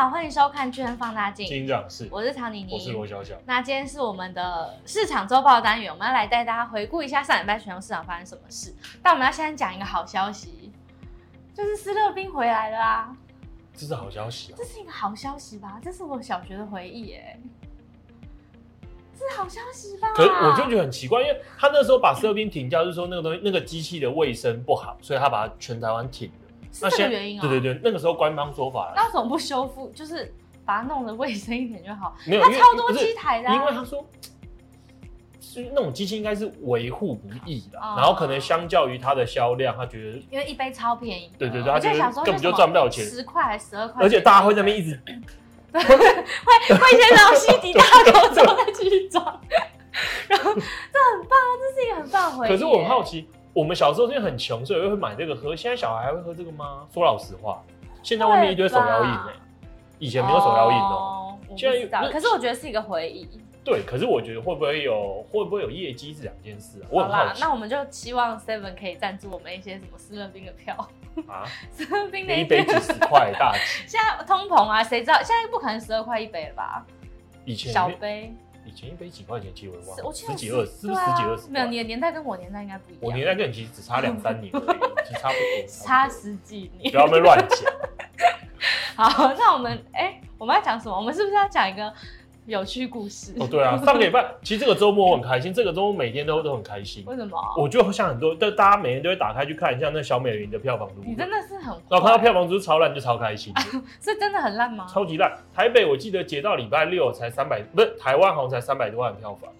好，欢迎收看《巨亨放大镜》。金长是，我是唐妮妮，我是罗小小。那今天是我们的市场周报单元，我们要来带大家回顾一下上礼拜全球市场发生什么事。但我们要先讲一个好消息，就是思乐冰回来了啊！这是好消息啊！这是一个好消息吧？这是我小学的回忆耶。这是好消息吧？可是我就觉得很奇怪，因为他那时候把思乐冰停掉，就是说那个东西那个机器的卫生不好，所以他把它全台湾停了。是这个原因啊？对对对，那个时候官方说法。那为什么不修复？就是把它弄得卫生一点就好。没有，他超多机台的、啊。因为他说，是那种机器应该是维护不易的，嗯、然后可能相较于它的销量，他觉得因为一杯超便宜。对对对，他觉得根本就赚不了钱，十块还十二块？而且大家会在那边一直，对，会会先让西迪大口之后再继续装。然后这很棒，这是一个很棒的回忆。可是我很好奇。我们小时候因为很穷，所以会买这个喝。现在小孩还会喝这个吗？说老实话，现在外面一堆手摇饮哎，以前没有手摇饮哦。现在可是我觉得是一个回忆。对，可是我觉得会不会有会不会有业绩是两件事啊。好啦，那我们就期望 Seven 可以赞助我们一些什么私人冰的票啊，私人冰的一杯几十块大几。现在通膨啊，谁知道？现在不可能十二块一杯了吧？以前小杯。以前一杯几块钱，其实我也忘了，我十几二十，是不是十几二十？没有，你的年代跟我年代应该不一样。我年代跟你其实只差两三年，而已，其实差不多。差十几年。不要被乱讲。好，那我们哎，我们要讲什么？我们是不是要讲一个？有趣故事哦，对啊，上个礼拜 其实这个周末我很开心，这个周末每天都都很开心。为什么？我就像很多，就大家每天都会打开去看一下那小美人鱼的票房如何。你真的是很，然后看到票房就是超烂，就超开心。是真的很烂吗？超级烂！台北我记得截到礼拜六才三百，不是台湾好像才三百多万票房，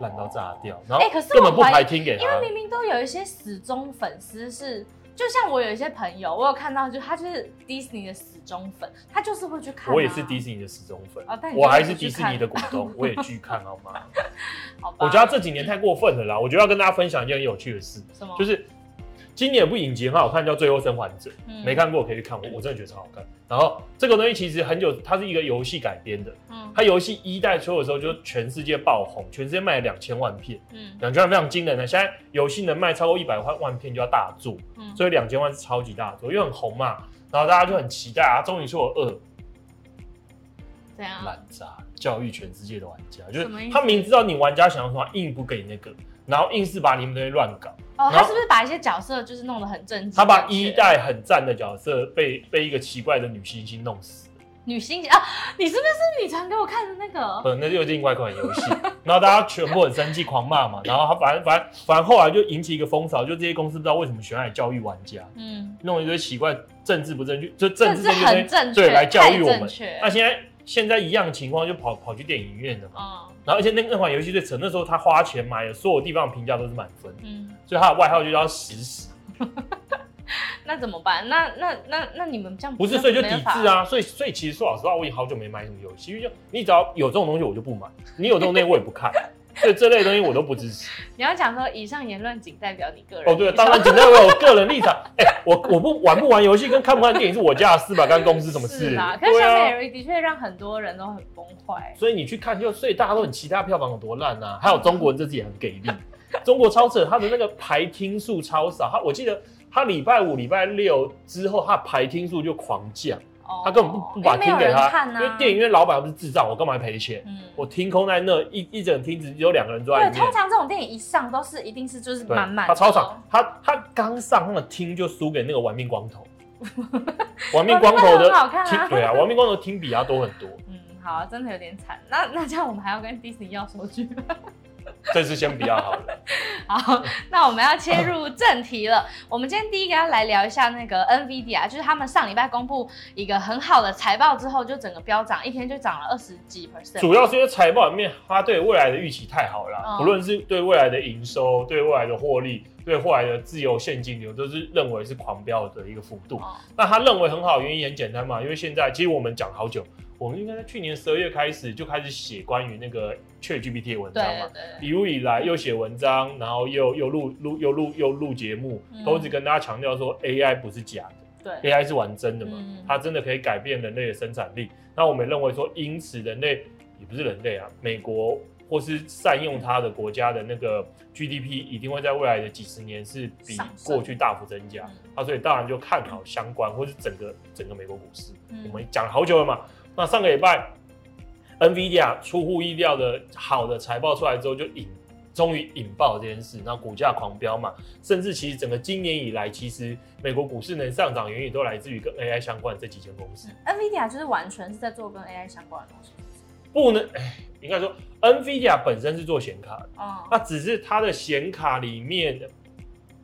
烂到炸掉。然后哎，可是根本不排听给他，因为明明都有一些死忠粉丝是。就像我有一些朋友，我有看到，就他就是迪士尼的死忠粉，他就是会去看、啊。我也是迪士尼的死忠粉，啊、我还是迪士尼的股东，我也去看好吗？好吧。我觉得这几年太过分了啦，我觉得要跟大家分享一件很有趣的事，什么？就是。今年有部影集很好看，叫《最后生还者》，嗯，没看过可以去看，我我真的觉得超好看。然后这个东西其实很久，它是一个游戏改编的，嗯，它游戏一代出的时候就全世界爆红，全世界卖了两千万片，嗯，两千万非常惊人的。现在游戏能卖超过一百万万片就要大作，嗯，所以两千万是超级大作，因为很红嘛，然后大家就很期待啊，终于出了二，这样烂渣，教育全世界的玩家，就是他明知道你玩家想要什么，硬不给你那个。然后硬是把你们东西乱搞哦，他是不是把一些角色就是弄得很正经？他把一代很赞的角色被被一个奇怪的女星星弄死。女星星啊，你是不是你传给我看的那个？不，那就是另外一款游戏。然后大家全部很生气，狂骂嘛。然后他反正反正反正后来就引起一个风潮，就这些公司不知道为什么喜欢来教育玩家，嗯，弄一堆奇怪政治不正确，就政治正确，对，来教育我们。那现在现在一样情况就跑跑去电影院了嘛。嗯然后而且那那款游戏最扯，那时候他花钱买的，所有地方的评价都是满分，嗯，所以他的外号就叫屎屎。那怎么办？那那那那你们这样不，不是，所以就抵制啊。所以所以其实说老实话，我已经好久没买什么游戏，因为就你只要有这种东西，我就不买；你有这种东西，我也不看。所以这类东西我都不支持。你要讲说，以上言论仅代表你个人。哦，对，当然仅代表我个人立场。哎、欸，我我不玩不玩游戏跟看不看电影是我家的事吧？干公司什么事？是啊，可是小美人鱼的确让很多人都很崩坏。所以你去看就，所以大家都很期待票房有多烂啊。还有中国人这次也很给力，中国超扯，他的那个排听数超少。他我记得他礼拜五、礼拜六之后，他排听数就狂降。他根本不不把厅给他，因为电影院老板不是智障，我干嘛赔钱？嗯，我厅空在那一一整厅只有两个人坐在里面。对，通常这种电影一上都是一定是就是满满。他超长，他他刚上那个厅就输给那个玩命光头。玩命光头的厅，对啊，玩命光头厅比他多很多。嗯，好啊，真的有点惨。那那这样我们还要跟迪士尼要收据？这次先不要好了。好，那我们要切入正题了。我们今天第一个要来聊一下那个 NVIDIA，就是他们上礼拜公布一个很好的财报之后，就整个飙涨，一天就涨了二十几 percent。主要是因为财报里面，它对未来的预期太好了，嗯、不论是对未来的营收、对未来的获利、对未来的自由现金流，都是认为是狂飙的一个幅度。嗯、那他认为很好，原因很简单嘛，因为现在其实我们讲好久。我们应该在去年十二月开始就开始写关于那个 ChatGPT 的文章嘛，一路以来又写文章，然后又又录录又录又录节目，都一直跟大家强调说 AI 不是假的，对，AI 是玩真的嘛，它真的可以改变人类的生产力。那我们认为说，因此人类也不是人类啊，美国或是善用它的国家的那个 GDP，一定会在未来的几十年是比过去大幅增加。啊，所以当然就看好相关，或是整个整个美国股市。我们讲了好久了嘛。那上个礼拜，NVIDIA 出乎意料的好的财报出来之后，就引终于引爆这件事，然后股价狂飙嘛。甚至其实整个今年以来，其实美国股市能上涨，原因都来自于跟 AI 相关的这几间公司。NVIDIA 就是完全是在做跟 AI 相关的东西。不能，应该说，NVIDIA 本身是做显卡的，哦，那只是它的显卡里面，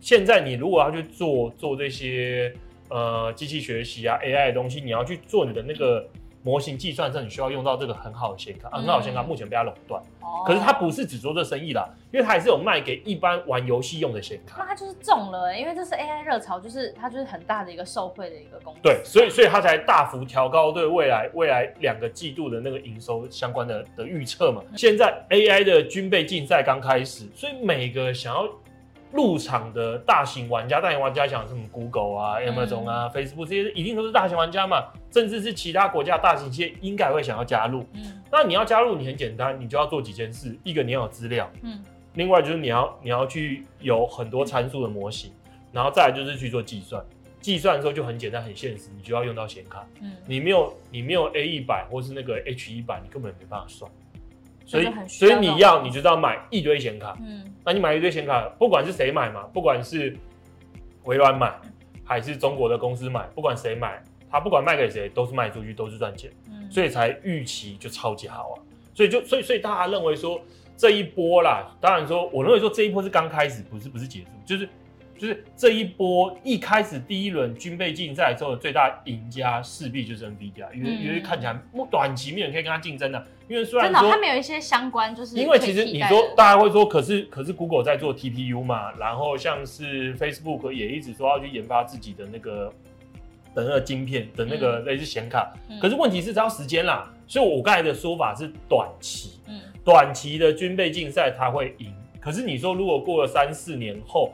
现在你如果要去做做这些呃机器学习啊 AI 的东西，你要去做你的那个。模型计算上，你需要用到这个很好的显卡，很好的显卡目前被它垄断。哦，可是它不是只做这生意啦，因为它还是有卖给一般玩游戏用的显卡。那它就是中了、欸，因为这是 AI 热潮，就是它就是很大的一个受惠的一个公司。对，所以所以它才大幅调高对未来未来两个季度的那个营收相关的的预测嘛。现在 AI 的军备竞赛刚开始，所以每个想要。入场的大型玩家，大型玩家想什么 Google 啊、Amazon 啊、嗯、Facebook 这些，一定都是大型玩家嘛。甚至是其他国家大型企业，应该会想要加入。嗯，那你要加入，你很简单，你就要做几件事。一个你要有资料，嗯，另外就是你要你要去有很多参数的模型，然后再来就是去做计算。计算的时候就很简单很现实，你就要用到显卡。嗯，你没有你没有 A 一百或是那个 H 一百，你根本没办法算。所以，所以你要，你就要买一堆显卡。嗯，那你买一堆显卡，不管是谁买嘛，不管是微软买，还是中国的公司买，不管谁买，他不管卖给谁，都是卖出去，都是赚钱。嗯，所以才预期就超级好啊。所以就，所以，所以大家认为说这一波啦，当然说，我认为说这一波是刚开始，不是，不是结束，就是。就是这一波一开始第一轮军备竞赛之后的最大赢家势必就是 NVIDIA，因为、嗯、因为看起来短期没有人可以跟他竞争的、啊，因为虽然说真的他们有一些相关，就是因为其实你说大家会说，可是可是 Google 在做 TPU 嘛，然后像是 Facebook 也一直说要去研发自己的那个的那个晶片的那个类似显卡，嗯、可是问题是只要时间啦，所以我刚才的说法是短期，嗯，短期的军备竞赛它会赢，可是你说如果过了三四年后。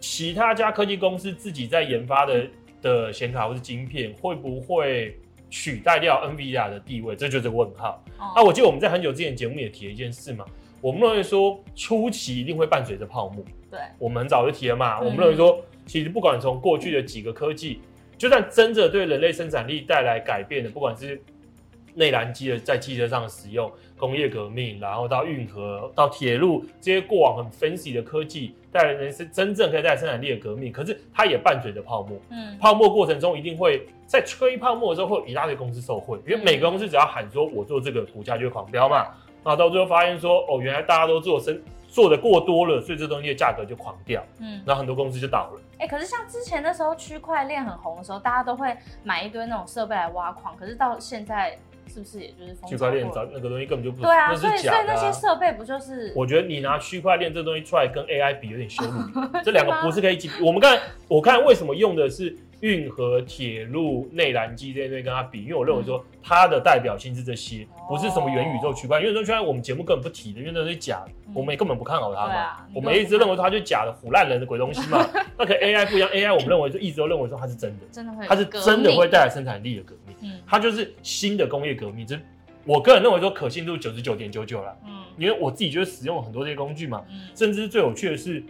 其他家科技公司自己在研发的的显卡或是晶片，会不会取代掉 NVIDIA 的地位？这就是问号。那、哦啊、我记得我们在很久之前节目也提了一件事嘛，我们认为说初期一定会伴随着泡沫。对，我们很早就提了嘛。嗯、我们认为说，其实不管从过去的几个科技，就算真的对人类生产力带来改变的，不管是内燃机的在汽车上的使用。工业革命，然后到运河，到铁路，这些过往很 fancy 的科技，带来人生真正可以带来生产力的革命。可是它也伴随着泡沫，嗯，泡沫过程中一定会在吹泡沫的时候，会有一大堆公司受贿，因为每个公司只要喊说我做这个，股价就会狂飙嘛。然后到最后发现说，哦，原来大家都做生做的过多了，所以这东西的价格就狂掉，嗯，然后很多公司就倒了。哎、欸，可是像之前那时候区块链很红的时候，大家都会买一堆那种设备来挖矿，可是到现在。是不是也就是区块链找那个东西根本就不对啊？所以所以那些设备不就是？我觉得你拿区块链这东西出来跟 AI 比有点羞辱，这两个不是可以一起比。我们刚才我看为什么用的是。运河、铁路、内燃机这些东西跟它比，因为我认为说它的代表性是这些，不是什么元宇宙区块链。元宇宙区块我们节目根本不提的，因为那是假的，我们也根本不看好它嘛。我们一直认为它就是假的、腐烂人的鬼东西嘛。那可 AI 不一样，AI 我们认为就一直都认为说它是真的，真的会，它是真的会带来生产力的革命。嗯它就是新的工业革命。这我个人认为说可信度九十九点九九了。嗯，因为我自己就是使用了很多这些工具嘛。嗯，甚至最有趣的是，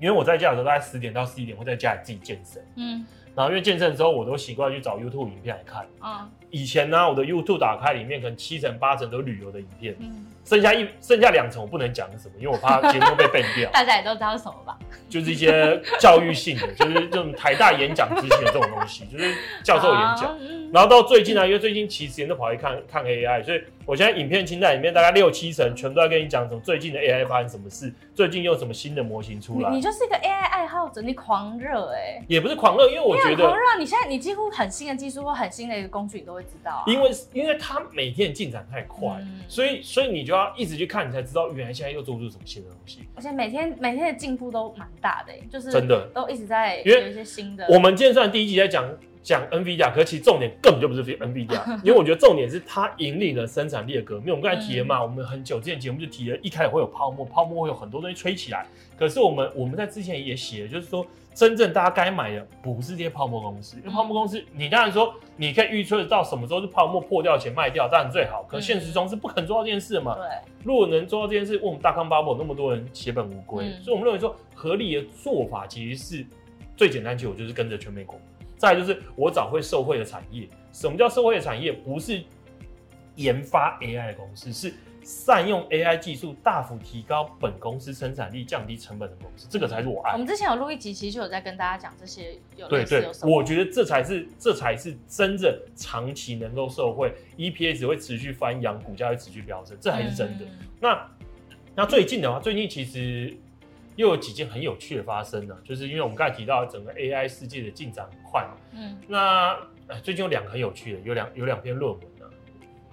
因为我在家的时候大概十点到十一点会在家里自己健身。嗯。然后因为健身之后，我都习惯去找 YouTube 影片来看。啊，以前呢，我的 YouTube 打开里面可能七成八成都是旅游的影片，嗯，剩下一剩下两层我不能讲什么，因为我怕 节目被 ban 掉。大家也都知道是什么吧？就是一些教育性的，就是这种台大演讲之前的这种东西，就是教授演讲。然后到最近呢，因为最近其实时间都跑去看看 AI，所以。我现在影片清单里面大概六七成全都在跟你讲，从最近的 AI 发生什么事，最近又什么新的模型出来。你，你就是一个 AI 爱好者，你狂热哎、欸，也不是狂热，因为我觉得狂热。你现在你几乎很新的技术或很新的一个工具，你都会知道啊。因为因为它每天进展太快，嗯、所以所以你就要一直去看，你才知道原来现在又做出什么新的东西。而且每天每天的进步都蛮大的、欸，就是真的都一直在有一些新的。我们今天算第一集在讲讲 NVIDIA，可是其实重点根本就不是 NVIDIA，因为我觉得重点是它引领了生产力的革命。我们刚才提了嘛，嗯、我们很久之前节目就提了，一开始会有泡沫，泡沫会有很多东西吹起来。可是我们我们在之前也写了，就是说真正大家该买的不是这些泡沫公司，因为泡沫公司你当然说你可以预测到什么时候是泡沫破掉前卖掉，当然最好。可是现实中是不可能做到这件事的嘛。对，如果能做到这件事，我们大康 bubble 那么多人血本无归，嗯、所以我们认为说合理的做法其实是最简单，其实我就是跟着全美国。再来就是我找会受惠的产业。什么叫受惠的产业？不是研发 AI 的公司，是善用 AI 技术大幅提高本公司生产力、降低成本的公司。这个才是我爱。我们之前有录一集，其实就有在跟大家讲这些有有。对对，我觉得这才是这才是真正长期能够受惠，EPS 会持续翻扬，股价会持续飙升，这才是真的。嗯、那那最近的话，最近其实。又有几件很有趣的发生呢，就是因为我们刚才提到整个 AI 世界的进展很快嘛，嗯，那最近有两个很有趣的，有两有两篇论文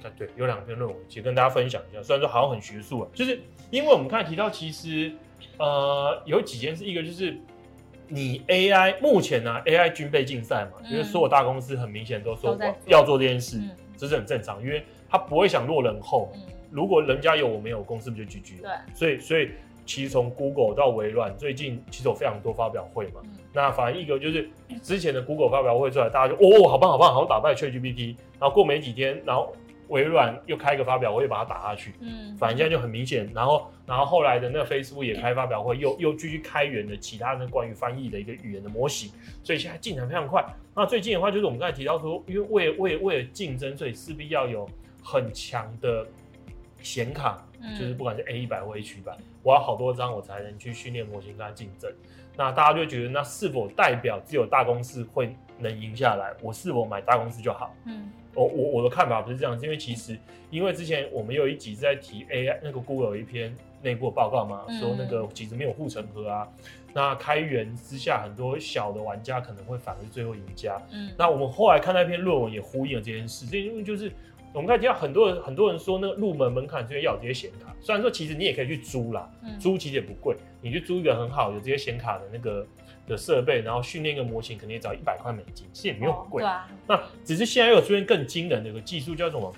呢，对，有两篇论文，其实跟大家分享一下。虽然说好像很学术啊，就是因为我们刚才提到，其实呃有几件事，一个就是你 AI 目前呢、啊、AI 军备竞赛嘛，嗯、因为所有大公司很明显都说要做这件事，嗯、这是很正常，因为他不会想落人后，嗯、如果人家有我没有，公司不就 GG 了？对，所以所以。其实从 Google 到微软，最近其实有非常多发表会嘛。嗯、那反正一个就是之前的 Google 发表会出来，大家就哦，好棒好棒，好像打败 ChatGPT。然后过没几天，然后微软又开一个发表会，把它打下去。嗯，反正现在就很明显。然后，然后后来的那个 Facebook 也开发表会，又又继续开源的其他的关于翻译的一个语言的模型。所以现在进展非常快。那最近的话，就是我们刚才提到说，因为为为为了竞争，所以势必要有很强的显卡。就是不管是 A 一百或 H 一百，我要好多张，我才能去训练模型跟它竞争。那大家就觉得，那是否代表只有大公司会能赢下来？我是否买大公司就好？嗯，我我我的看法不是这样，因为其实因为之前我们有一集在提 AI，那个 Google 有一篇内部的报告嘛，说那个其实没有护城河啊。那开源之下，很多小的玩家可能会反而是最后赢家。嗯，那我们后来看那篇论文也呼应了这件事，这因为就是。我们看到很多人，很多人说那个入门门槛是要有这些显卡。虽然说其实你也可以去租啦，嗯、租其实也不贵，你去租一个很好有这些显卡的那个的设备，然后训练一个模型，可能也只要一百块美金，其实也没有很贵。哦啊、那只是现在又有出现更惊人的一个技术，叫什么？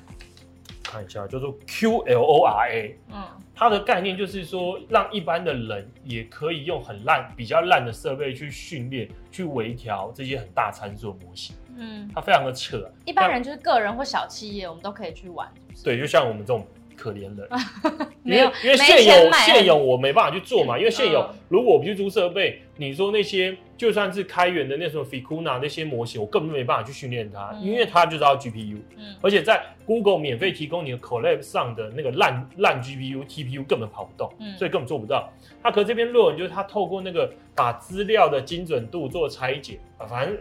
看一下，叫做 QLORA。嗯，它的概念就是说，让一般的人也可以用很烂、比较烂的设备去训练、去微调这些很大参数的模型。嗯，它非常的扯。一般人就是个人或小企业，我们都可以去玩。对，就像我们这种。可怜人，没有，因为现有现有我没办法去做嘛，因为现有如果我不去租设备，你说那些就算是开源的那什么 Ficuna 那些模型，我根本没办法去训练它，因为它就是要 GPU，而且在 Google 免费提供你的 Colab 上的那个烂烂 GPU TPU 根本跑不动，所以根本做不到。它可这篇论文就是它透过那个把资料的精准度做拆解啊，反正。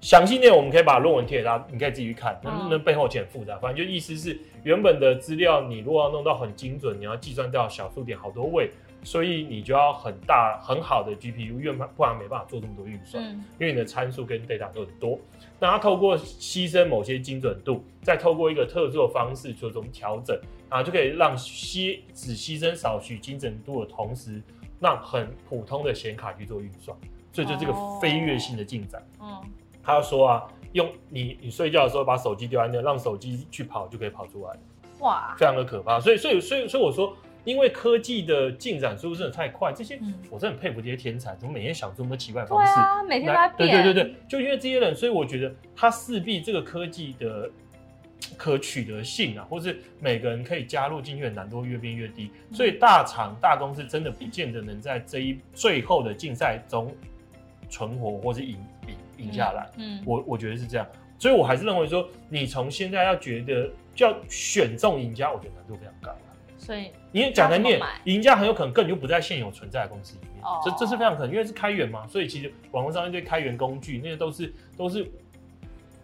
详细内容我们可以把论文贴给大家，你可以自己去看。能不能背后很复杂，反正就意思是原本的资料你如果要弄到很精准，你要计算掉小数点好多位，所以你就要很大很好的 GPU，因为不然没办法做这么多运算，嗯、因为你的参数跟 data 都很多。那它透过牺牲某些精准度，再透过一个特殊的方式做这种调整，啊，就可以让牺只牺牲少许精准度的同时，让很普通的显卡去做运算，所以就这个飞跃性的进展。哦、嗯。他说啊，用你你睡觉的时候把手机丢在那，让手机去跑就可以跑出来，哇，非常的可怕。所以所以所以所以我说，因为科技的进展速度真的太快，这些、嗯、我真的很佩服这些天才，怎么每天想这么多奇怪的方式？对啊，每天都在变。对对对对，就因为这些人，所以我觉得他势必这个科技的可取得性啊，或是每个人可以加入进去的难度越变越低。所以大厂大公司真的不见得能在这一最后的竞赛中存活或是赢赢。下来，嗯，我我觉得是这样，所以我还是认为说，你从现在要觉得就要选中赢家，我觉得难度非常高。所以，因为讲难听点，赢家很有可能根本就不在现有存在的公司里面，哦、这这是非常可能，因为是开源嘛，所以其实网络上一堆开源工具，那些都是都是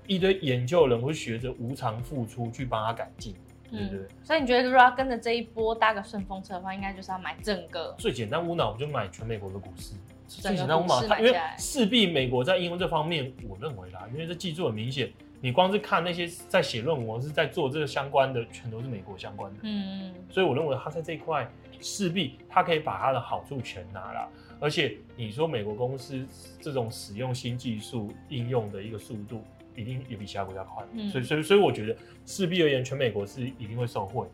一堆研究人会学着无偿付出去帮他改进，对不对？嗯、所以你觉得如果要跟着这一波搭个顺风车的话，应该就是要买整个最简单无脑，我就买全美国的股市。最简单嘛，因为势必美国在应用这方面，我认为啦，因为这技术很明显，你光是看那些在写论文是在做这个相关的，全都是美国相关的。嗯，所以我认为它在这一块势必它可以把它的好处全拿了。而且你说美国公司这种使用新技术应用的一个速度，一定也比其他国家快。嗯，所以所以所以我觉得势必而言，全美国是一定会受惠。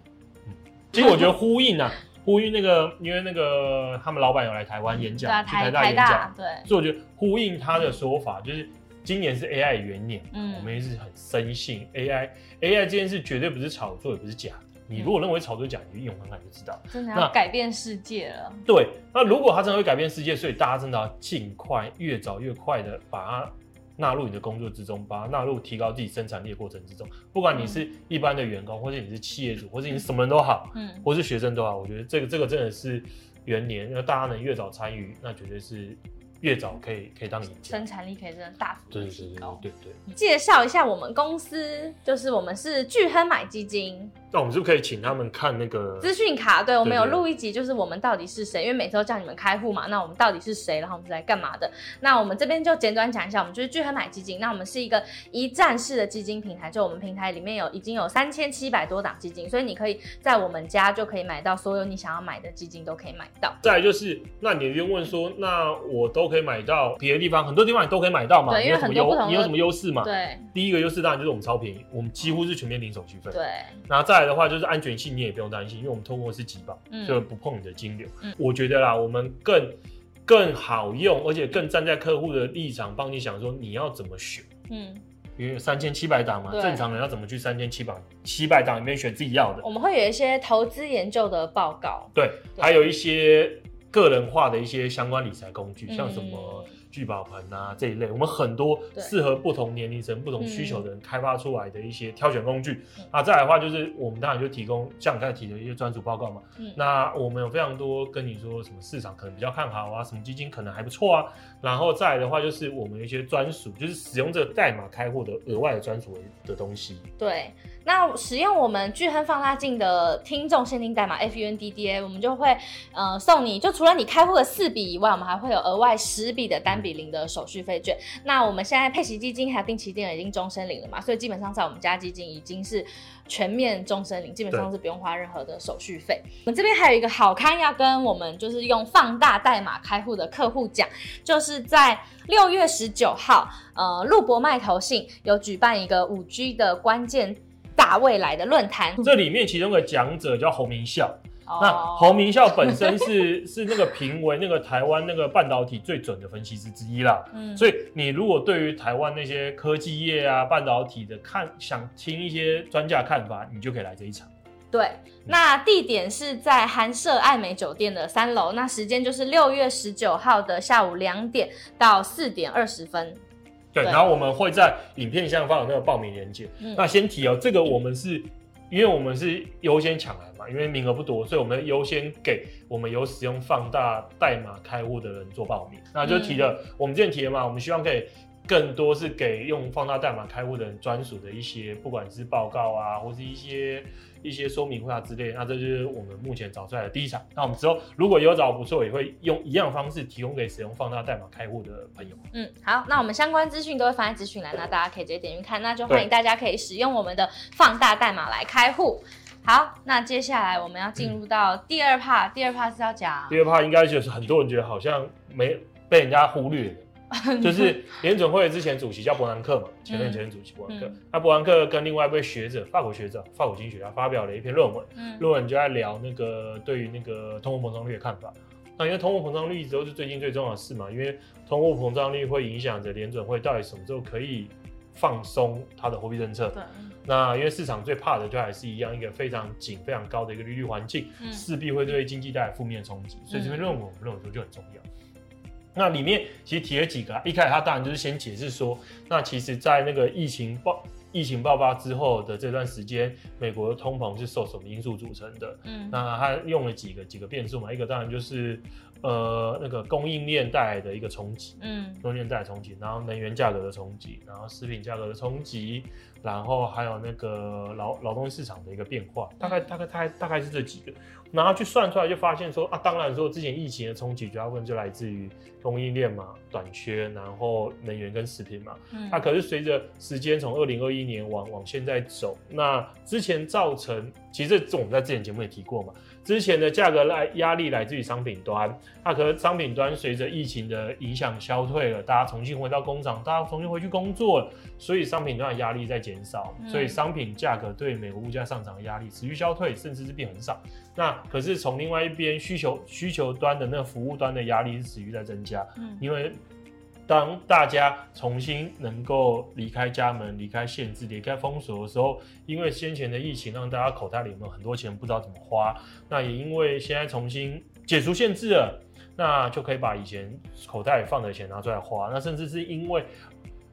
嗯，其实 我觉得呼应啊，呼应那个，因为那个他们老板有来台湾演讲，嗯、去台大演讲，对，所以我觉得呼应他的说法就是。今年是 AI 元年，嗯，我们也是很深信 AI，AI AI 这件事绝对不是炒作，也不是假的。你如果认为炒作假，你就用看看就知道，真的要改变世界了。对，那如果它真的会改变世界，所以大家真的要尽快、越早越快的把它纳入你的工作之中，把它纳入提高自己生产力的过程之中。不管你是一般的员工，或者你是企业主，或者你什么人都好，嗯，或是学生都好，我觉得这个这个真的是元年，那大家能越早参与，那绝对是。越早可以可以当你生产力可以真的大幅度提高。对对对，介绍一下我们公司，就是我们是聚亨买基金。那我们是不是可以请他们看那个资讯卡？对，我们有录一集，就是我们到底是谁？因为每次都叫你们开户嘛，那我们到底是谁？然后我们是来干嘛的？那我们这边就简短讲一下，我们就是聚亨买基金。那我们是一个一站式的基金平台，就我们平台里面有已经有三千七百多档基金，所以你可以在我们家就可以买到所有你想要买的基金都可以买到。再来就是，那你就问说，那我都可以买到别的地方，很多地方你都可以买到嘛？对，因为很多不同，你有什么优势嘛？对，第一个优势当然就是我们超便宜，我们几乎是全面零手续费。对，然后再来的话就是安全性，你也不用担心，因为我们通过是集保，嗯、所以不碰你的金流。嗯、我觉得啦，我们更更好用，而且更站在客户的立场帮你想说你要怎么选。嗯，因为三千七百档嘛，正常人要怎么去三千七百七百档里面选自己要的？我们会有一些投资研究的报告，对，对还有一些个人化的一些相关理财工具，嗯、像什么。聚宝盆啊这一类，我们很多适合不同年龄层、不同需求的人开发出来的一些挑选工具。嗯、啊，再来的话就是我们当然就提供像你刚才提的一些专属报告嘛。嗯、那我们有非常多跟你说什么市场可能比较看好啊，什么基金可能还不错啊。然后再来的话就是我们有一些专属，就是使用这个代码开户的额外的专属的东西。对。那使用我们聚亨放大镜的听众限定代码 FUNDDA，我们就会呃送你，就除了你开户的四笔以外，我们还会有额外十笔的单笔零的手续费券。那我们现在配息基金还有定期定额已经终身领了嘛，所以基本上在我们家基金已经是全面终身领，基本上是不用花任何的手续费。我们这边还有一个好康要跟我们就是用放大代码开户的客户讲，就是在六月十九号，呃，陆博麦投信有举办一个五 G 的关键。大未来的论坛，这里面其中的讲者叫侯明孝。Oh. 那侯明孝本身是 是那个评为那个台湾那个半导体最准的分析师之一啦。嗯，所以你如果对于台湾那些科技业啊、半导体的看，想听一些专家看法，你就可以来这一场。对，那地点是在韩舍爱美酒店的三楼，那时间就是六月十九号的下午两点到四点二十分。对，然后我们会在影片下方有那个报名链接。嗯、那先提哦，这个我们是，因为我们是优先抢来嘛，因为名额不多，所以我们优先给我们有使用放大代码开户的人做报名。那就提了，嗯、我们之前提了嘛，我们希望可以更多是给用放大代码开户的人专属的一些，不管是报告啊，或是一些。一些说明会啊之类，那这就是我们目前找出来的第一场。那我们之后如果有找不错，也会用一样方式提供给使用放大代码开户的朋友。嗯，好，那我们相关资讯都会放在资讯栏，那大家可以直接点进去看。那就欢迎大家可以使用我们的放大代码来开户。好，那接下来我们要进入到第二 part，、嗯、第二 part 是要讲。第二 part 应该就是很多人觉得好像没被人家忽略的。就是联准会之前主席叫伯南克嘛，前任前任主席伯南克，那伯南克跟另外一位学者，法国学者，法国经济学家发表了一篇论文，论文就在聊那个对于那个通货膨胀率的看法。那因为通货膨胀率一直都是最近最重要的事嘛，因为通货膨胀率会影响着联准会到底什么时候可以放松它的货币政策。对。那因为市场最怕的就还是一样一个非常紧、非常高的一个利率环境，势必会对经济带来负面冲击。所以这篇论文我们认为说就很重要。那里面其实提了几个啊，一开始他当然就是先解释说，那其实，在那个疫情爆疫情爆发之后的这段时间，美国的通膨是受什么因素组成的？嗯，那他用了几个几个变数嘛，一个当然就是呃那个供应链带来的一个冲击，嗯，供应链带来冲击，然后能源价格的冲击，然后食品价格的冲击，然后还有那个劳劳动市场的一个变化，大概大概大概大概是这几个，然后去算出来就发现说啊，当然说之前疫情的冲击主要部分就来自于供应链嘛，短缺，然后能源跟食品嘛，嗯，那可是随着时间从二零二一年往往现在走，那之前造成其实这我们在之前节目也提过嘛。之前的价格来压力来自于商品端，那可是商品端随着疫情的影响消退了，大家重新回到工厂，大家重新回去工作了，所以商品端的压力在减少，所以商品价格对美国物价上涨的压力持续消退，甚至是变很少。那可是从另外一边需求需求端的那个服务端的压力是持续在增加，嗯，因为。当大家重新能够离开家门、离开限制、离开封锁的时候，因为先前的疫情让大家口袋里面很多钱不知道怎么花，那也因为现在重新解除限制了，那就可以把以前口袋里放的钱拿出来花。那甚至是因为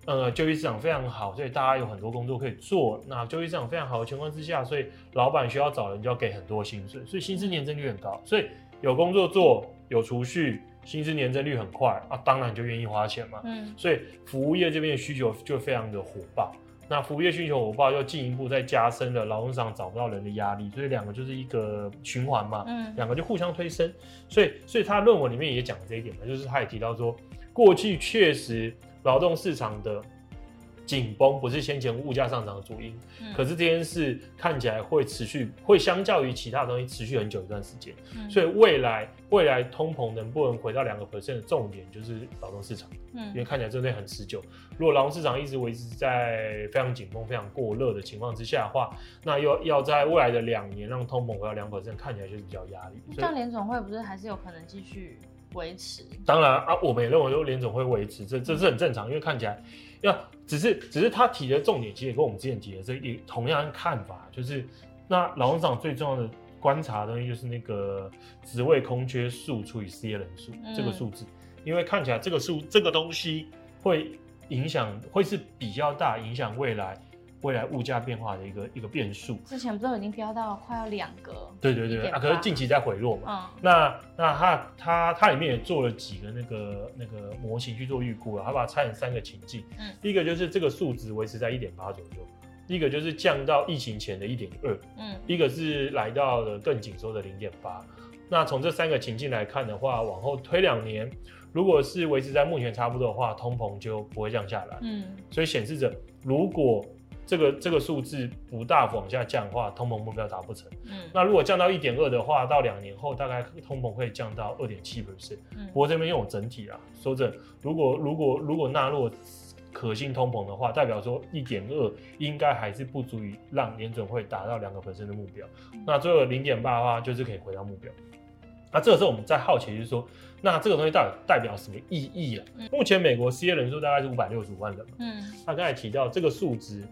呃就业市场非常好，所以大家有很多工作可以做。那就业市场非常好的情况之下，所以老板需要找人就要给很多薪水，所以薪资年增率很高，所以有工作做，有储蓄。薪资年增率很快啊，当然就愿意花钱嘛。嗯，所以服务业这边的需求就非常的火爆。那服务业需求火爆，又进一步再加深了劳动市场找不到人的压力，所以两个就是一个循环嘛。嗯，两个就互相推升。所以，所以他论文里面也讲这一点嘛，就是他也提到说，过去确实劳动市场的。紧绷不是先前物价上涨的主因，嗯，可是这件事看起来会持续，会相较于其他东西持续很久一段时间，嗯，所以未来未来通膨能不能回到两个 percent 的重点就是劳动市场，嗯，因为看起来真的很持久。如果劳动市场一直维持在非常紧绷、非常过热的情况之下的话，那又要在未来的两年让通膨回到两 percent，看起来就是比较压力。像联总会不是还是有可能继续维持？当然啊，我们也认为说联总会维持，这这是很正常，因为看起来。要只是只是他提的重点，其实也跟我们之前提的这一同样的看法，就是那劳动市场最重要的观察的东西就是那个职位空缺数除以失业人数这个数字，因为看起来这个数这个东西会影响，会是比较大影响未来。未来物价变化的一个一个变数，之前不是已经飙到快要两个？对对对啊，可是近期在回落嘛。嗯，那那它它它里面也做了几个那个那个模型去做预估了，它把它拆成三个情境。嗯，第一个就是这个数值维持在一点八左右，第一个就是降到疫情前的一点二，嗯，一个是来到了更紧缩的零点八。那从这三个情境来看的话，往后推两年，如果是维持在目前差不多的话，通膨就不会降下来。嗯，所以显示着如果这个这个数字不大幅往下降的话，通膨目标达不成。嗯，那如果降到一点二的话，到两年后大概通膨会降到二点七 percent。嗯，不过这边用整体啊，说着，如果如果如果纳入可信通膨的话，代表说一点二应该还是不足以让联准会达到两个 percent 的目标。嗯，那最后零点八的话，就是可以回到目标。那这个时候我们在好奇就是说，那这个东西到底代表什么意义啊？嗯，目前美国失业人数大概是五百六十五万人嘛。嗯，他刚才提到这个数值。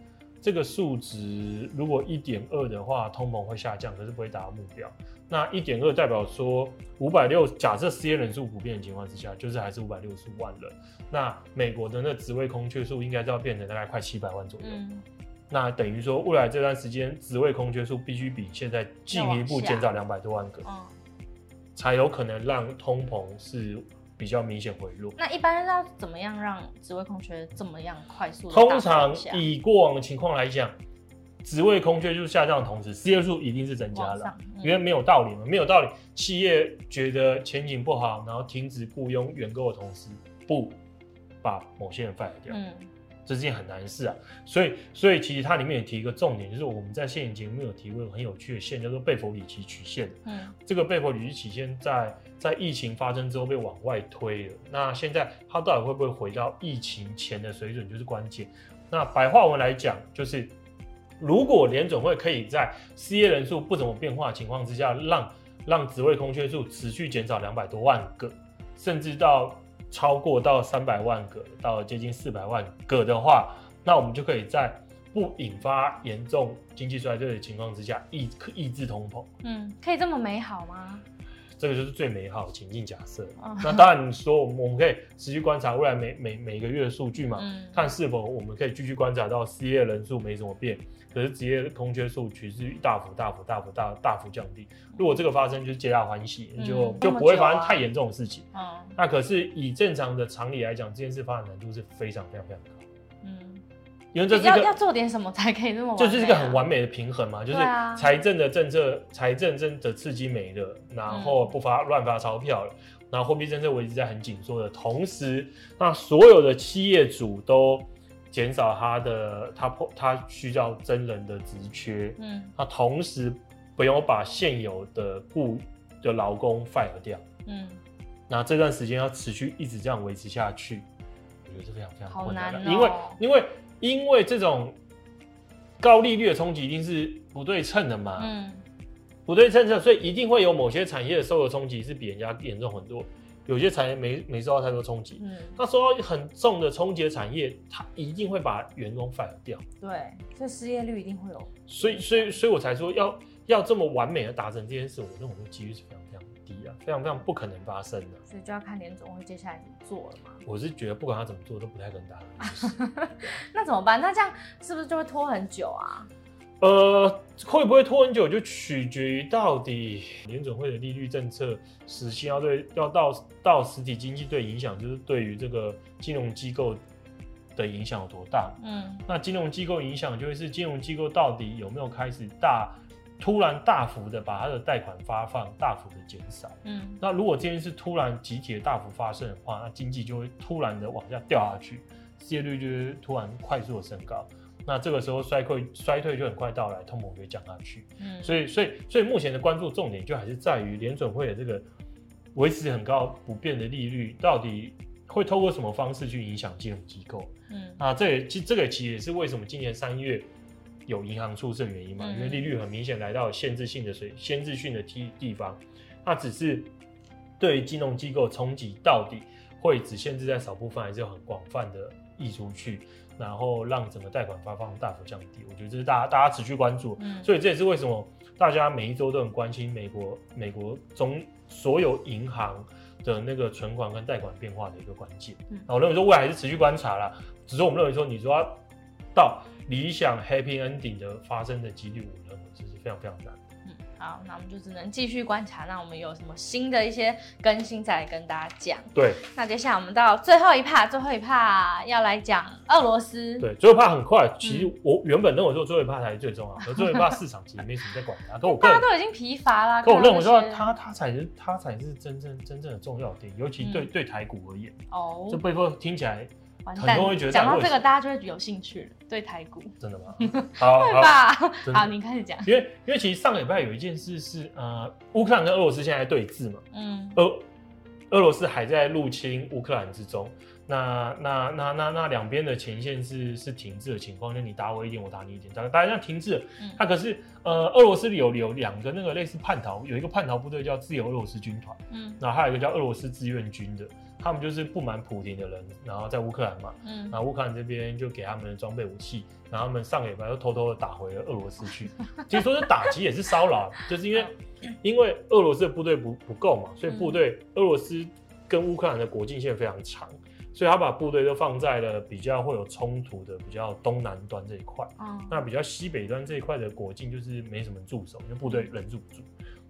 这个数值如果一点二的话，通膨会下降，可是不会达到目标。那一点二代表说五百六，假设失业人数不变的情况之下，就是还是五百六十五万人。那美国的那职位空缺数应该就要变成大概快七百万左右。那等于说未来这段时间职位空缺数必须比现在进一步减少两百多万个，才有可能让通膨是。比较明显回落。那一般要怎么样让职位空缺这么样快速？通常以过往的情况来讲，职位空缺就是下降的同时，失业数一定是增加了，嗯、因为没有道理嘛，没有道理。企业觉得前景不好，然后停止雇佣员工的同时，不把某些人 fire 掉。嗯这是件很难事啊，所以所以其实它里面也提一个重点，就是我们在现节目有提过很有趣的线，叫做贝弗里奇曲线。嗯，这个贝弗里奇曲线在在疫情发生之后被往外推了，那现在它到底会不会回到疫情前的水准，就是关键。那白话文来讲，就是如果联总会可以在失业人数不怎么变化的情况之下，让让职位空缺数持续减少两百多万个，甚至到。超过到三百万个，到接近四百万个的话，那我们就可以在不引发严重经济衰退的情况之下，抑抑制通膨。嗯，可以这么美好吗？这个就是最美好的情境假设。哦、那当然，你说我们我们可以持续观察未来每每每个月的数据嘛，嗯、看是否我们可以继续观察到失业人数没怎么变。可是职业空缺数其实大幅大幅大幅大大幅降低，如果这个发生，就是皆大欢喜，嗯、就就不会发生太严重的事情。嗯，那可是以正常的常理来讲，这件事发展难度是非常非常非常高。嗯，因为这是要要做点什么才可以那么？这就是一个很完美的平衡嘛，就是财政的政策，财政真的刺激没了，然后不发乱发钞票了，然后货币政策维持在很紧缩的同时，那所有的企业主都减少他的他破他需要真人的职缺，嗯，他同时不用把现有的雇的劳工 fire 掉，嗯，那这段时间要持续一直这样维持下去，我觉得是非常非常困难的，因为因为。因为这种高利率的冲击一定是不对称的嘛，嗯，不对称的，所以一定会有某些产业的受的冲击是比人家严重很多，有些产业没没受到太多冲击，嗯，那受到很重的冲击的产业，它一定会把员工 fire 掉，对，所以失业率一定会有，所以所以所以我才说要要这么完美的达成这件事，我认为这几率是非常非常低啊，非常非常不可能发生的，所以就要看联总会接下来怎么做了嘛。我是觉得不管他怎么做都不太可能达成。那怎么办？那这样是不是就会拖很久啊？呃，会不会拖很久，就取决于到底联准会的利率政策实行要对要到到实体经济对影响，就是对于这个金融机构的影响有多大。嗯，那金融机构影响就会是金融机构到底有没有开始大。突然大幅的把它的贷款发放大幅的减少，嗯，那如果这件事突然集体的大幅发生的话，那经济就会突然的往下掉下去，失业率就会突然快速的升高，那这个时候衰退衰退就很快到来，通膨就会降下去，嗯，所以所以所以目前的关注重点就还是在于联准会的这个维持很高不变的利率到底会透过什么方式去影响金融机构，嗯，啊，这也其实这个其实也是为什么今年三月。有银行出事的原因嘛？因为利率很明显来到限制性的水、限制性的地地方，那只是对于金融机构冲击到底会只限制在少部分，还是有很广泛的溢出去，然后让整个贷款发放大幅降低？我觉得这是大家大家持续关注，嗯，所以这也是为什么大家每一周都很关心美国美国中所有银行的那个存款跟贷款变化的一个关键。嗯，那我认为说未来还是持续观察啦，只是我们认为说你说要到。理想 happy ending 的发生的几率，我认为这是非常非常难。嗯，好，那我们就只能继续观察。那我们有什么新的一些更新，再来跟大家讲。对，那接下来我们到最后一趴，最后一趴要来讲俄罗斯。对，最后一趴很快。其实我原本认为说最后一趴才是最重要的，可最后一趴市场其实没什么在管它。可我大家都已经疲乏了。可我认为说它它才是它才是真正真正的重要点，尤其对、嗯、对台股而言。哦。这背后听起来。很多人会觉得讲到这个，大家就会有兴趣了。对台股，真的吗？好，对吧？好，你开始讲。因为因为其实上礼拜有一件事是呃，乌克兰跟俄罗斯现在对峙嘛。嗯。俄俄罗斯还在入侵乌克兰之中。那那那那那两边的前线是是停滞的情况，就你打我一点，我打你一点，大家大家这样停滞了。嗯。它可是呃，俄罗斯有有两个那个类似叛逃，有一个叛逃部队叫自由俄罗斯军团。嗯。然后还有一个叫俄罗斯志愿军的。他们就是不满普丁的人，然后在乌克兰嘛，嗯，然后乌克兰这边就给他们的装备武器，然后他们上个礼拜又偷偷的打回了俄罗斯去。其实说是打击也是骚扰，就是因为因为俄罗斯的部队不不够嘛，所以部队俄罗斯跟乌克兰的国境线非常长，所以他把部队都放在了比较会有冲突的比较东南端这一块。嗯，那比较西北端这一块的国境就是没什么驻守，因为部队人驻不住。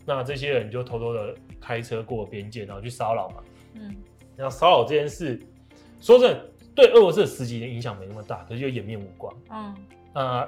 那这些人就偷偷的开车过边界，然后去骚扰嘛。嗯。然后骚扰这件事，说真的，对俄罗斯的实际的影响没那么大，可是就掩面无光。嗯，呃，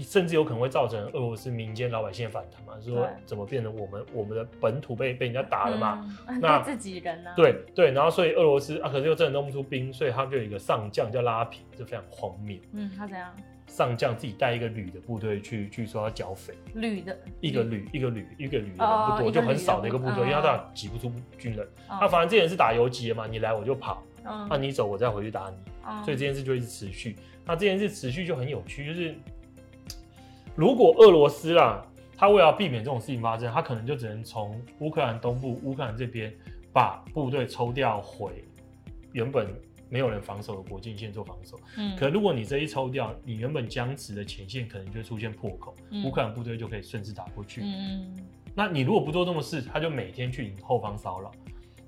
甚至有可能会造成俄罗斯民间老百姓的反弹嘛，说怎么变成我们我们的本土被被人家打了嘛？嗯、那 自己人呢、啊？对对，然后所以俄罗斯啊，可是又真的弄不出兵，所以他们就有一个上将叫拉皮，就非常荒谬。嗯，他怎样？上将自己带一个旅的部队去去说要剿匪，旅的？一个旅？一个旅一个旅的人不多，就很少的一个部队，因为他挤不出军人。那反正这件事打游击的嘛，你来我就跑，那你走我再回去打你，所以这件事就一直持续。那这件事持续就很有趣，就是如果俄罗斯啦，他为了避免这种事情发生，他可能就只能从乌克兰东部乌克兰这边把部队抽调回原本。没有人防守的国境线做防守，嗯，可如果你这一抽掉，你原本僵持的前线可能就会出现破口，乌克兰部队就可以顺势打过去，嗯，那你如果不做这么事，他就每天去你后方骚扰，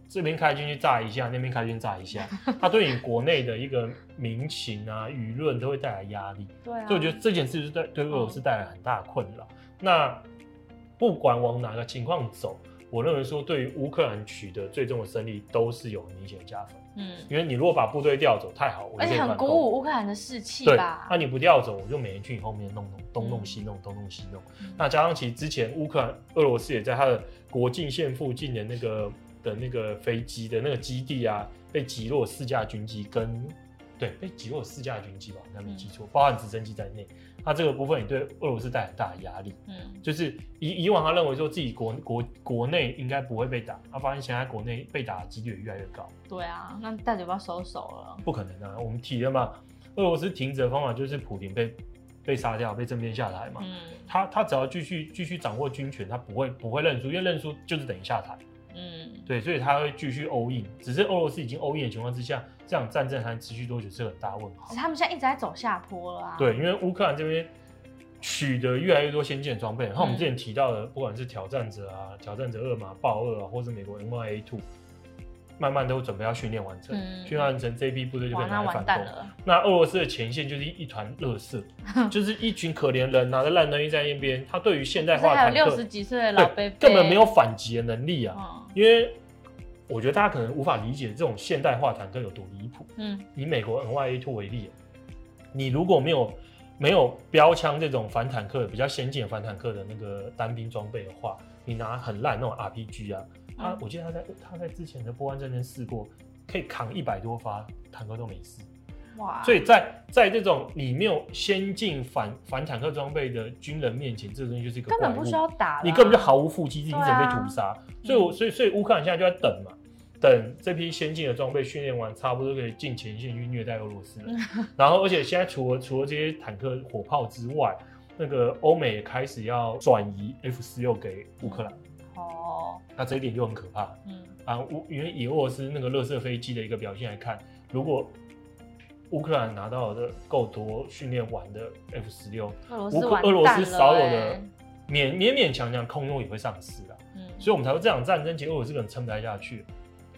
这边开进去炸一下，那边开军炸一下，他对你国内的一个民情啊、舆论都会带来压力，对啊，所以我觉得这件事是对对俄罗斯带来很大的困扰。那不管往哪个情况走，我认为说对于乌克兰取得最终的胜利都是有明显的加分。嗯，因为你如果把部队调走，太好，而且很鼓舞乌克兰的士气吧。那你不调走，我就每天去你后面弄弄东弄西弄东弄西弄。嗯、那加上其实之前乌克兰俄罗斯也在他的国境线附近的那个的那个飞机的那个基地啊，被击落四架军机跟。对，被击落四架军机吧，应该没记错，嗯、包含直升机在内。他这个部分也对俄罗斯带来很大的压力。嗯，就是以以往他认为说自己国国国内应该不会被打，他发现现在国内被打的几率也越来越高。对啊，那大嘴巴收手了？不可能啊！我们提了嘛，俄罗斯停止的方法就是普京被被杀掉，被政变下台嘛。嗯，他他只要继续继续掌握军权，他不会不会认输，因为认输就是等于下台。嗯，对，所以他会继续 all in，只是俄罗斯已经 all in 的情况之下。这样战争还持续多久是很大问号。他们现在一直在走下坡了啊。对，因为乌克兰这边取得越来越多先进的装备，然后我们之前提到的，不管是挑战者啊、挑战者二嘛、豹二啊，或是美国 M Y A two，慢慢都准备要训练完成，训练完成这批部队就可以拿来反攻。那俄罗斯的前线就是一团垃圾，就是一群可怜人拿着烂东西在那边，他对于现代化坦克六十几岁的老伯根本没有反击的能力啊，因为。我觉得大家可能无法理解这种现代化坦克有多离谱。嗯，以美国 N Y A two 为例，你如果没有没有标枪这种反坦克比较先进的反坦克的那个单兵装备的话，你拿很烂那种 RPG 啊，他、嗯、我记得他在他在之前的波湾战争试过，可以扛一百多发坦克都没事。哇！所以在在这种你没有先进反反坦克装备的军人面前，这个东西就是一个根本不需要打，你根本就毫无腹肌，你准备屠杀。所以我，所以，所以乌克兰现在就在等嘛。等这批先进的装备训练完，差不多可以进前线去虐待俄罗斯了。然后，而且现在除了除了这些坦克、火炮之外，那个欧美也开始要转移 F 十六给乌克兰。哦，那这一点就很可怕。嗯啊，乌因为以俄罗斯那个垃圾飞机的一个表现来看，如果乌克兰拿到的够多训练完的 F 十六，乌克俄罗斯少有的勉勉勉强强空优也会丧失啊。嗯，所以我们才说这场战争，其实俄罗斯可能撑不太下去。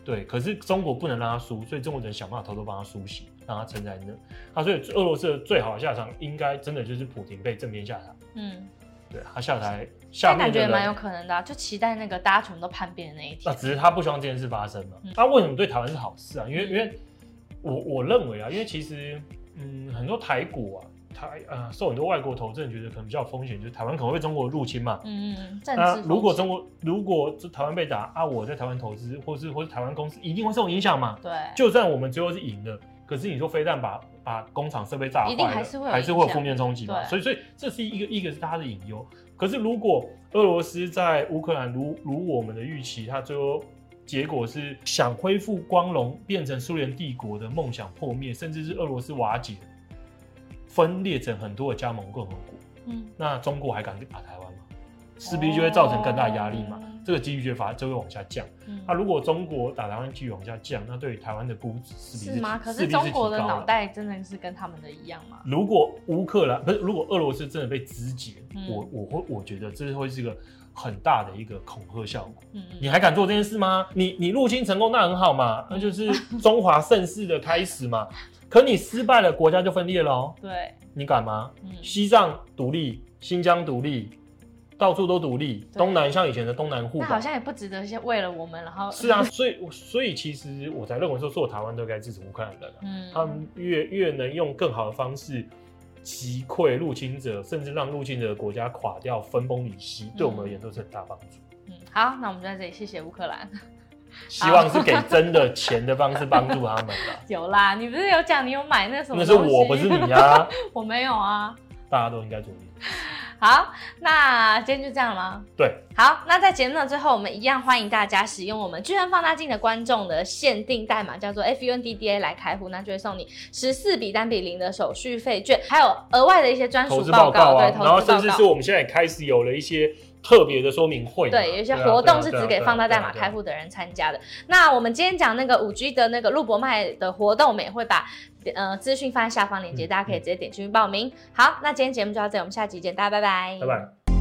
对，可是中国不能让他输，所以中国人想办法偷偷帮他梳洗，让他撑在那。他所以俄罗斯的最好的下场，应该真的就是普廷被正面下台。嗯，对他下台，下面感觉也蛮有可能的、啊，就期待那个大家全部都叛变的那一天。那只是他不希望这件事发生嘛？他、嗯、为什么对台湾是好事啊？因为因为我我认为啊，因为其实嗯很多台股啊。台呃，受很多外国投资人觉得可能比较有风险，就是台湾可能会被中国入侵嘛。嗯嗯。那如果中国如果台湾被打啊，我在台湾投资，或是或是台湾公司一定会受影响嘛？对。就算我们最后是赢了，可是你说非但把把工厂设备炸坏了，一定还是会还是会有负面冲击嘛？所以所以这是一个一个是它的隐忧。可是如果俄罗斯在乌克兰如如我们的预期，它最后结果是想恢复光荣，变成苏联帝国的梦想破灭，甚至是俄罗斯瓦解。分裂成很多的加盟共和国，嗯，那中国还敢打台湾吗？势必就会造成更大压力嘛，哦、这个几率就会就会往下降。那、嗯啊、如果中国打台湾继续往下降，那对于台湾的估值势必是，是吗？可是中国的脑袋真的是跟他们的一样吗？如果乌克兰不是，如果俄罗斯真的被肢解，嗯、我我会我觉得这会是一个很大的一个恐吓效果。嗯，你还敢做这件事吗？你你入侵成功那很好嘛，那就是中华盛世的开始嘛。可你失败了，国家就分裂了哦。对，你敢吗？嗯、西藏独立，新疆独立，到处都独立。东南像以前的东南户，那，好像也不值得先为了我们，然后是啊，所以所以其实我才认为说，所有台湾都该支持乌克兰人。嗯，他们越越能用更好的方式击溃入侵者，甚至让入侵者的国家垮掉、分崩离析，对我们而言都是很大帮助。嗯，好，那我们就在这里谢谢乌克兰。希望是给真的钱的方式帮助他们吧。有啦，你不是有讲你有买那什么？那是我，不是你啊。我没有啊。大家都应该注意。好，那今天就这样了吗？对。好，那在节目的最后，我们一样欢迎大家使用我们巨人放大镜的观众的限定代码，叫做 FUNDDA 来开户，那就会送你十四笔单笔零的手续费券，还有额外的一些专属报告，对，投资报告。然后甚至是我们现在也开始有了一些。特别的说明会，对，有一些活动是只给放大代码开户的人参加的。那我们今天讲那个五 G 的那个陆博麦的活动，我们也会把呃资讯放在下方链接，大家可以直接点进去报名。好，那今天节目就到这里，我们下期见，大家拜拜，拜拜。